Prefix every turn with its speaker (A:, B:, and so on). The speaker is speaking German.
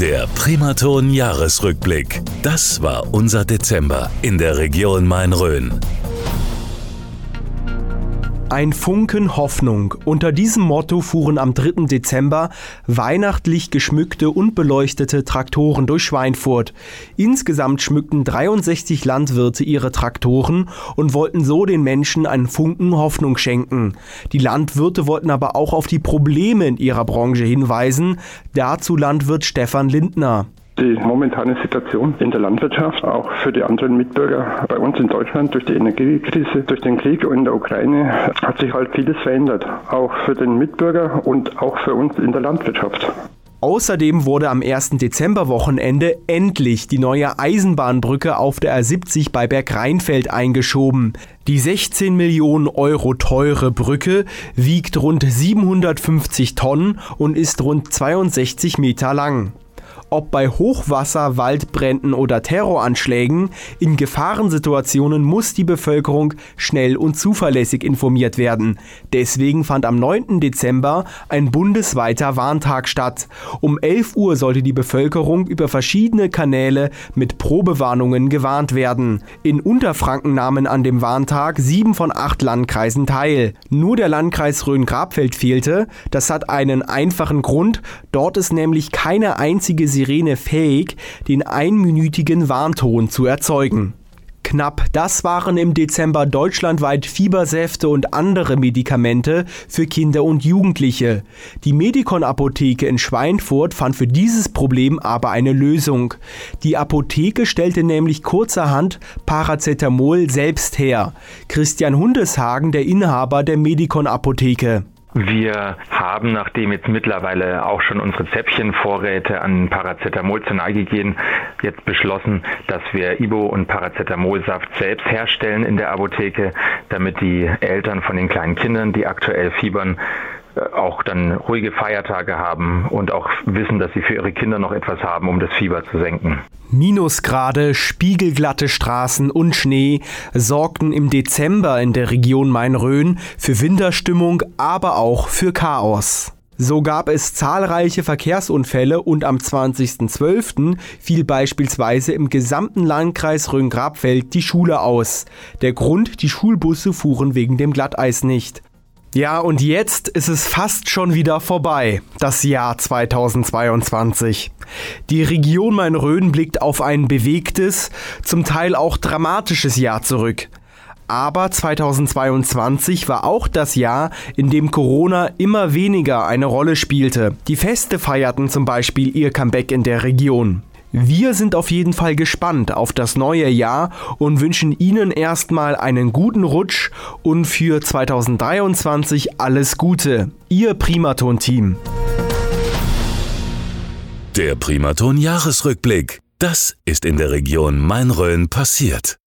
A: Der Primaton Jahresrückblick. Das war unser Dezember in der Region Main-Rhön.
B: Ein Funken Hoffnung. Unter diesem Motto fuhren am 3. Dezember weihnachtlich geschmückte und beleuchtete Traktoren durch Schweinfurt. Insgesamt schmückten 63 Landwirte ihre Traktoren und wollten so den Menschen einen Funken Hoffnung schenken. Die Landwirte wollten aber auch auf die Probleme in ihrer Branche hinweisen. Dazu Landwirt Stefan Lindner.
C: Die momentane Situation in der Landwirtschaft, auch für die anderen Mitbürger bei uns in Deutschland durch die Energiekrise, durch den Krieg in der Ukraine, hat sich halt vieles verändert. Auch für den Mitbürger und auch für uns in der Landwirtschaft.
B: Außerdem wurde am 1. Dezemberwochenende endlich die neue Eisenbahnbrücke auf der R70 bei Bergrheinfeld eingeschoben. Die 16 Millionen Euro teure Brücke wiegt rund 750 Tonnen und ist rund 62 Meter lang ob bei Hochwasser, Waldbränden oder Terroranschlägen, in Gefahrensituationen muss die Bevölkerung schnell und zuverlässig informiert werden. Deswegen fand am 9. Dezember ein bundesweiter Warntag statt. Um 11 Uhr sollte die Bevölkerung über verschiedene Kanäle mit Probewarnungen gewarnt werden. In Unterfranken nahmen an dem Warntag sieben von acht Landkreisen teil. Nur der Landkreis Rhön-Grabfeld fehlte. Das hat einen einfachen Grund. Dort ist nämlich keine einzige Serie Sirene fähig, den einminütigen Warnton zu erzeugen. Knapp das waren im Dezember deutschlandweit Fiebersäfte und andere Medikamente für Kinder und Jugendliche. Die Medikon Apotheke in Schweinfurt fand für dieses Problem aber eine Lösung. Die Apotheke stellte nämlich kurzerhand Paracetamol selbst her. Christian Hundeshagen, der Inhaber der Medikon Apotheke.
D: Wir haben, nachdem jetzt mittlerweile auch schon unsere Zäpfchenvorräte an Paracetamol zur Neige gehen, jetzt beschlossen, dass wir Ibo und Paracetamolsaft selbst herstellen in der Apotheke, damit die Eltern von den kleinen Kindern, die aktuell fiebern, auch dann ruhige Feiertage haben und auch wissen, dass sie für ihre Kinder noch etwas haben, um das Fieber zu senken.
B: Minusgrade, spiegelglatte Straßen und Schnee sorgten im Dezember in der Region Main-Rhön für Winterstimmung, aber auch für Chaos. So gab es zahlreiche Verkehrsunfälle und am 20.12. fiel beispielsweise im gesamten Landkreis Rhön-Grabfeld die Schule aus. Der Grund, die Schulbusse fuhren wegen dem Glatteis nicht. Ja, und jetzt ist es fast schon wieder vorbei, das Jahr 2022. Die Region Main-Rhön blickt auf ein bewegtes, zum Teil auch dramatisches Jahr zurück. Aber 2022 war auch das Jahr, in dem Corona immer weniger eine Rolle spielte. Die Feste feierten zum Beispiel ihr Comeback in der Region. Wir sind auf jeden Fall gespannt auf das neue Jahr und wünschen Ihnen erstmal einen guten Rutsch und für 2023 alles Gute. Ihr Primaton-Team.
A: Der Primaton Jahresrückblick. Das ist in der Region Main-Rhön passiert.